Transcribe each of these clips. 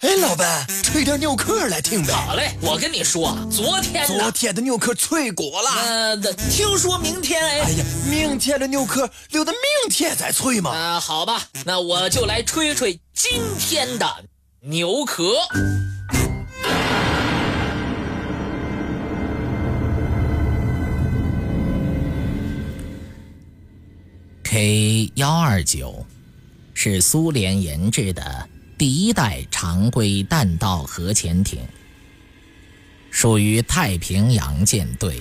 哎，老板，吹点牛壳来听呗。好嘞，我跟你说，昨天昨天的牛壳脆骨了。呃，听说明天哎。哎呀，明天的牛壳留到明天再吹嘛。啊，好吧，那我就来吹吹今天的牛壳。K 幺二九是苏联研制的。第一代常规弹道核潜艇，属于太平洋舰队，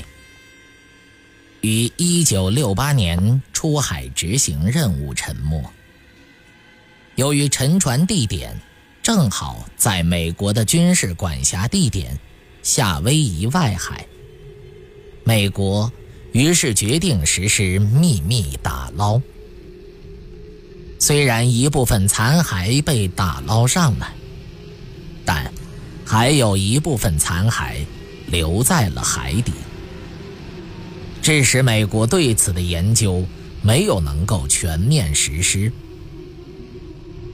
于一九六八年出海执行任务沉没。由于沉船地点正好在美国的军事管辖地点夏威夷外海，美国于是决定实施秘密打捞。虽然一部分残骸被打捞上来，但还有一部分残骸留在了海底，致使美国对此的研究没有能够全面实施。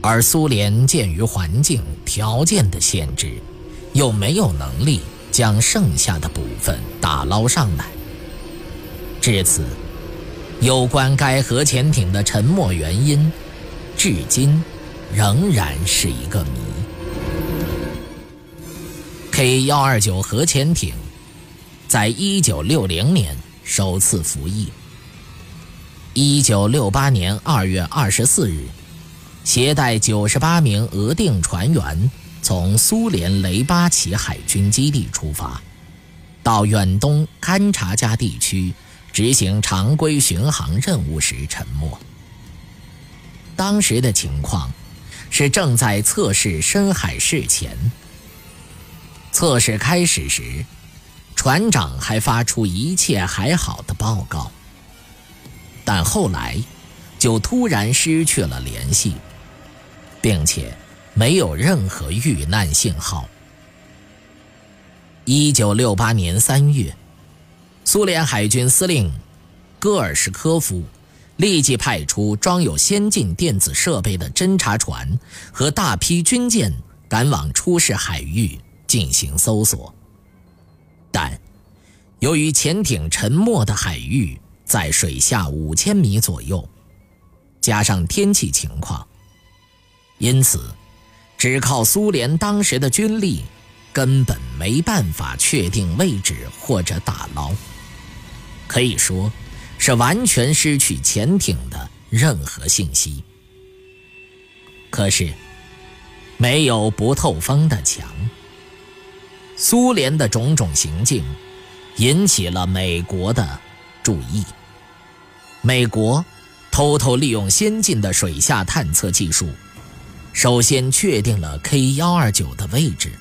而苏联鉴于环境条件的限制，又没有能力将剩下的部分打捞上来。至此，有关该核潜艇的沉没原因。至今仍然是一个谜。K 幺二九核潜艇在一九六零年首次服役。一九六八年二月二十四日，携带九十八名额定船员从苏联雷巴奇海军基地出发，到远东勘察加地区执行常规巡航任务时沉没。当时的情况是正在测试深海试前。测试开始时，船长还发出一切还好的报告，但后来就突然失去了联系，并且没有任何遇难信号。一九六八年三月，苏联海军司令戈尔什科夫。立即派出装有先进电子设备的侦察船和大批军舰赶往出事海域进行搜索，但由于潜艇沉没的海域在水下五千米左右，加上天气情况，因此只靠苏联当时的军力根本没办法确定位置或者打捞，可以说。是完全失去潜艇的任何信息。可是，没有不透风的墙。苏联的种种行径引起了美国的注意。美国偷偷利用先进的水下探测技术，首先确定了 K 幺二九的位置。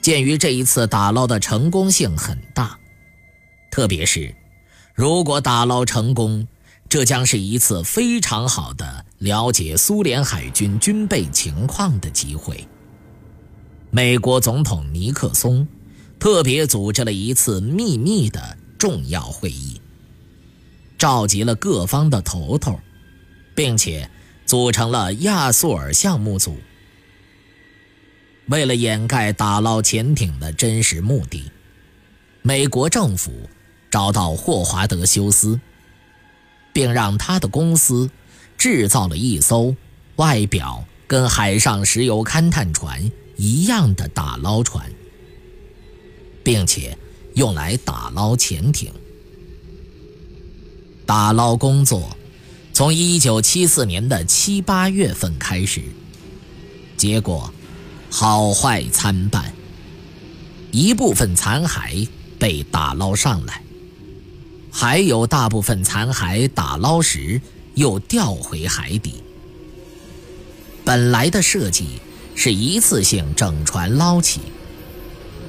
鉴于这一次打捞的成功性很大，特别是。如果打捞成功，这将是一次非常好的了解苏联海军军备情况的机会。美国总统尼克松特别组织了一次秘密的重要会议，召集了各方的头头，并且组成了亚速尔项目组。为了掩盖打捞潜艇的真实目的，美国政府。找到霍华德·休斯，并让他的公司制造了一艘外表跟海上石油勘探船一样的打捞船，并且用来打捞潜艇。打捞工作从1974年的七八月份开始，结果好坏参半，一部分残骸被打捞上来。还有大部分残骸打捞时又掉回海底。本来的设计是一次性整船捞起，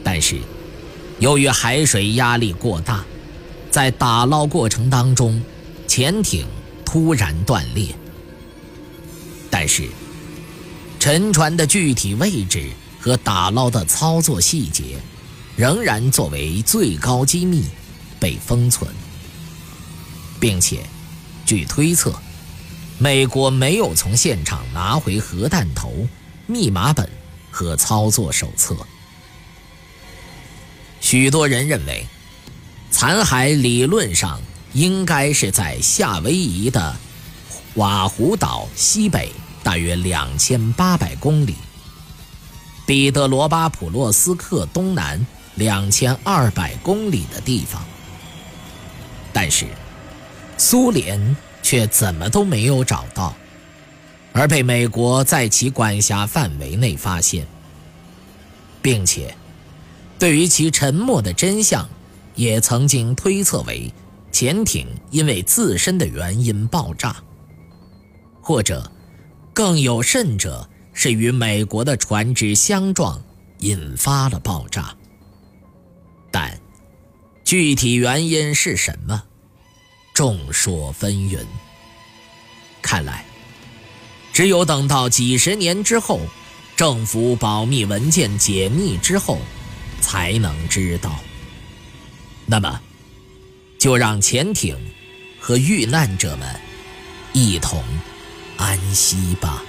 但是由于海水压力过大，在打捞过程当中，潜艇突然断裂。但是沉船的具体位置和打捞的操作细节，仍然作为最高机密被封存。并且，据推测，美国没有从现场拿回核弹头密码本和操作手册。许多人认为，残骸理论上应该是在夏威夷的瓦胡岛西北大约两千八百公里，彼得罗巴普洛斯克东南两千二百公里的地方。但是，苏联却怎么都没有找到，而被美国在其管辖范围内发现，并且。对于其沉没的真相，也曾经推测为潜艇因为自身的原因爆炸，或者更有甚者是与美国的船只相撞引发了爆炸。但具体原因是什么，众说纷纭。看来，只有等到几十年之后，政府保密文件解密之后。才能知道。那么，就让潜艇和遇难者们一同安息吧。